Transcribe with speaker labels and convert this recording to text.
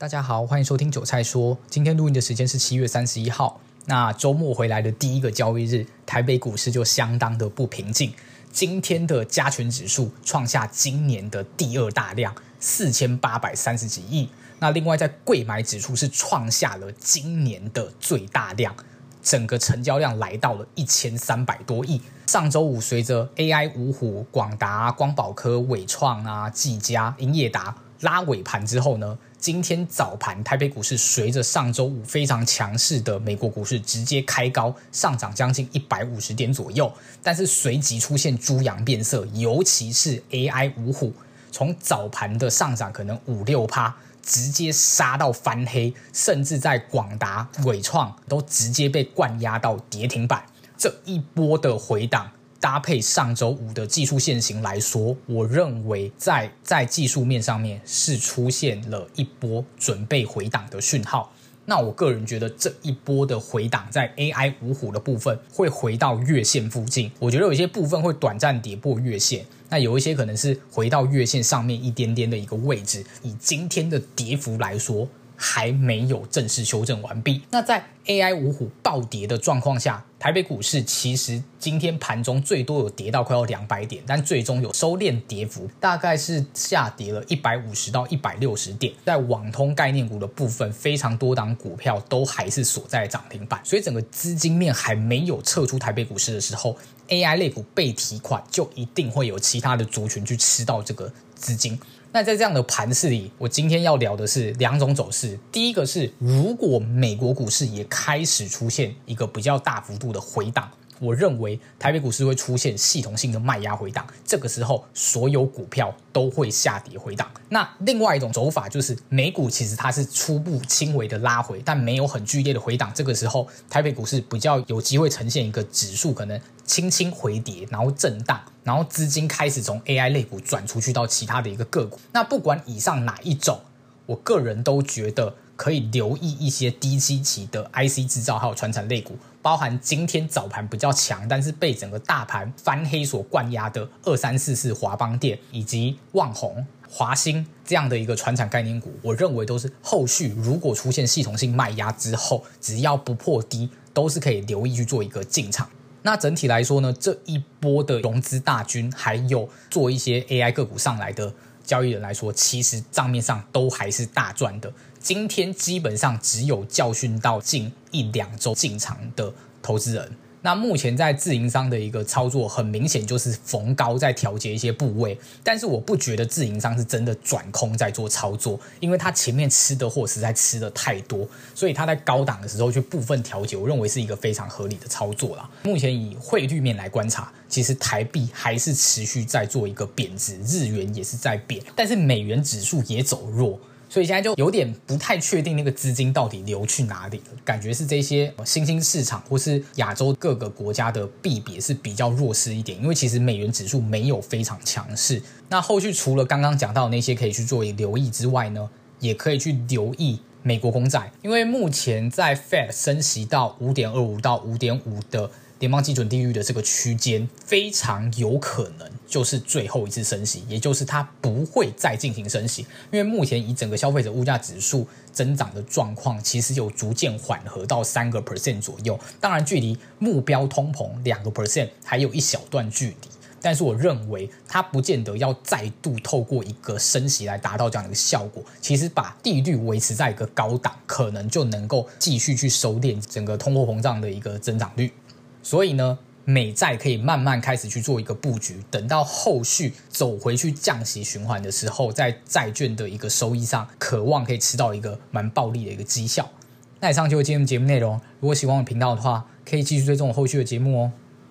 Speaker 1: 大家好，欢迎收听韭菜说。今天录音的时间是七月三十一号。那周末回来的第一个交易日，台北股市就相当的不平静。今天的加权指数创下今年的第二大量，四千八百三十几亿。那另外在柜买指数是创下了今年的最大量，整个成交量来到了一千三百多亿。上周五随着 AI 五虎、广达、光宝科、伟创啊、技嘉、英业达拉尾盘之后呢，今天早盘，台北股市随着上周五非常强势的美国股市直接开高，上涨将近一百五十点左右。但是随即出现猪羊变色，尤其是 AI 五虎，从早盘的上涨可能五六趴，直接杀到翻黑，甚至在广达、纬创都直接被灌压到跌停板。这一波的回档。搭配上周五的技术线型来说，我认为在在技术面上面是出现了一波准备回档的讯号。那我个人觉得这一波的回档在 AI 五虎的部分会回到月线附近，我觉得有些部分会短暂跌破月线，那有一些可能是回到月线上面一点点的一个位置。以今天的跌幅来说，还没有正式修正完毕。那在 AI 五虎暴跌的状况下，台北股市其实今天盘中最多有跌到快要两百点，但最终有收敛跌幅，大概是下跌了一百五十到一百六十点。在网通概念股的部分，非常多档股票都还是锁在涨停板，所以整个资金面还没有撤出台北股市的时候，AI 类股被提款，就一定会有其他的族群去吃到这个资金。那在这样的盘势里，我今天要聊的是两种走势。第一个是，如果美国股市也开始出现一个比较大幅度的回档。我认为台北股市会出现系统性的卖压回档，这个时候所有股票都会下跌回档。那另外一种走法就是美股其实它是初步轻微的拉回，但没有很剧烈的回档。这个时候台北股市比较有机会呈现一个指数可能轻轻回跌，然后震荡，然后资金开始从 AI 类股转出去到其他的一个个股。那不管以上哪一种，我个人都觉得。可以留意一些低基期的 IC 制造，还有传产类股，包含今天早盘比较强，但是被整个大盘翻黑所灌压的二三四四华邦电以及旺宏、华兴这样的一个传产概念股，我认为都是后续如果出现系统性卖压之后，只要不破低，都是可以留意去做一个进场。那整体来说呢，这一波的融资大军，还有做一些 AI 个股上来的交易人来说，其实账面上都还是大赚的。今天基本上只有教训到近一两周进场的投资人。那目前在自营商的一个操作，很明显就是逢高在调节一些部位。但是我不觉得自营商是真的转空在做操作，因为他前面吃的货实在吃的太多，所以他在高档的时候去部分调节，我认为是一个非常合理的操作啦。目前以汇率面来观察，其实台币还是持续在做一个贬值，日元也是在贬，但是美元指数也走弱。所以现在就有点不太确定那个资金到底流去哪里了，感觉是这些新兴市场或是亚洲各个国家的币别是比较弱势一点，因为其实美元指数没有非常强势。那后续除了刚刚讲到那些可以去做留意之外呢，也可以去留意美国公债，因为目前在 Fed 升息到五点二五到五点五的。联邦基准利率的这个区间非常有可能就是最后一次升息，也就是它不会再进行升息，因为目前以整个消费者物价指数增长的状况，其实有逐渐缓和到三个 percent 左右。当然，距离目标通膨两个 percent 还有一小段距离，但是我认为它不见得要再度透过一个升息来达到这样的一个效果。其实把利率维持在一个高档，可能就能够继续去收敛整个通货膨胀的一个增长率。所以呢，美债可以慢慢开始去做一个布局，等到后续走回去降息循环的时候，在债券的一个收益上，渴望可以吃到一个蛮暴利的一个绩效。那以上就是今天节目内容。如果喜欢我频道的话，可以继续追踪我后续的节目哦。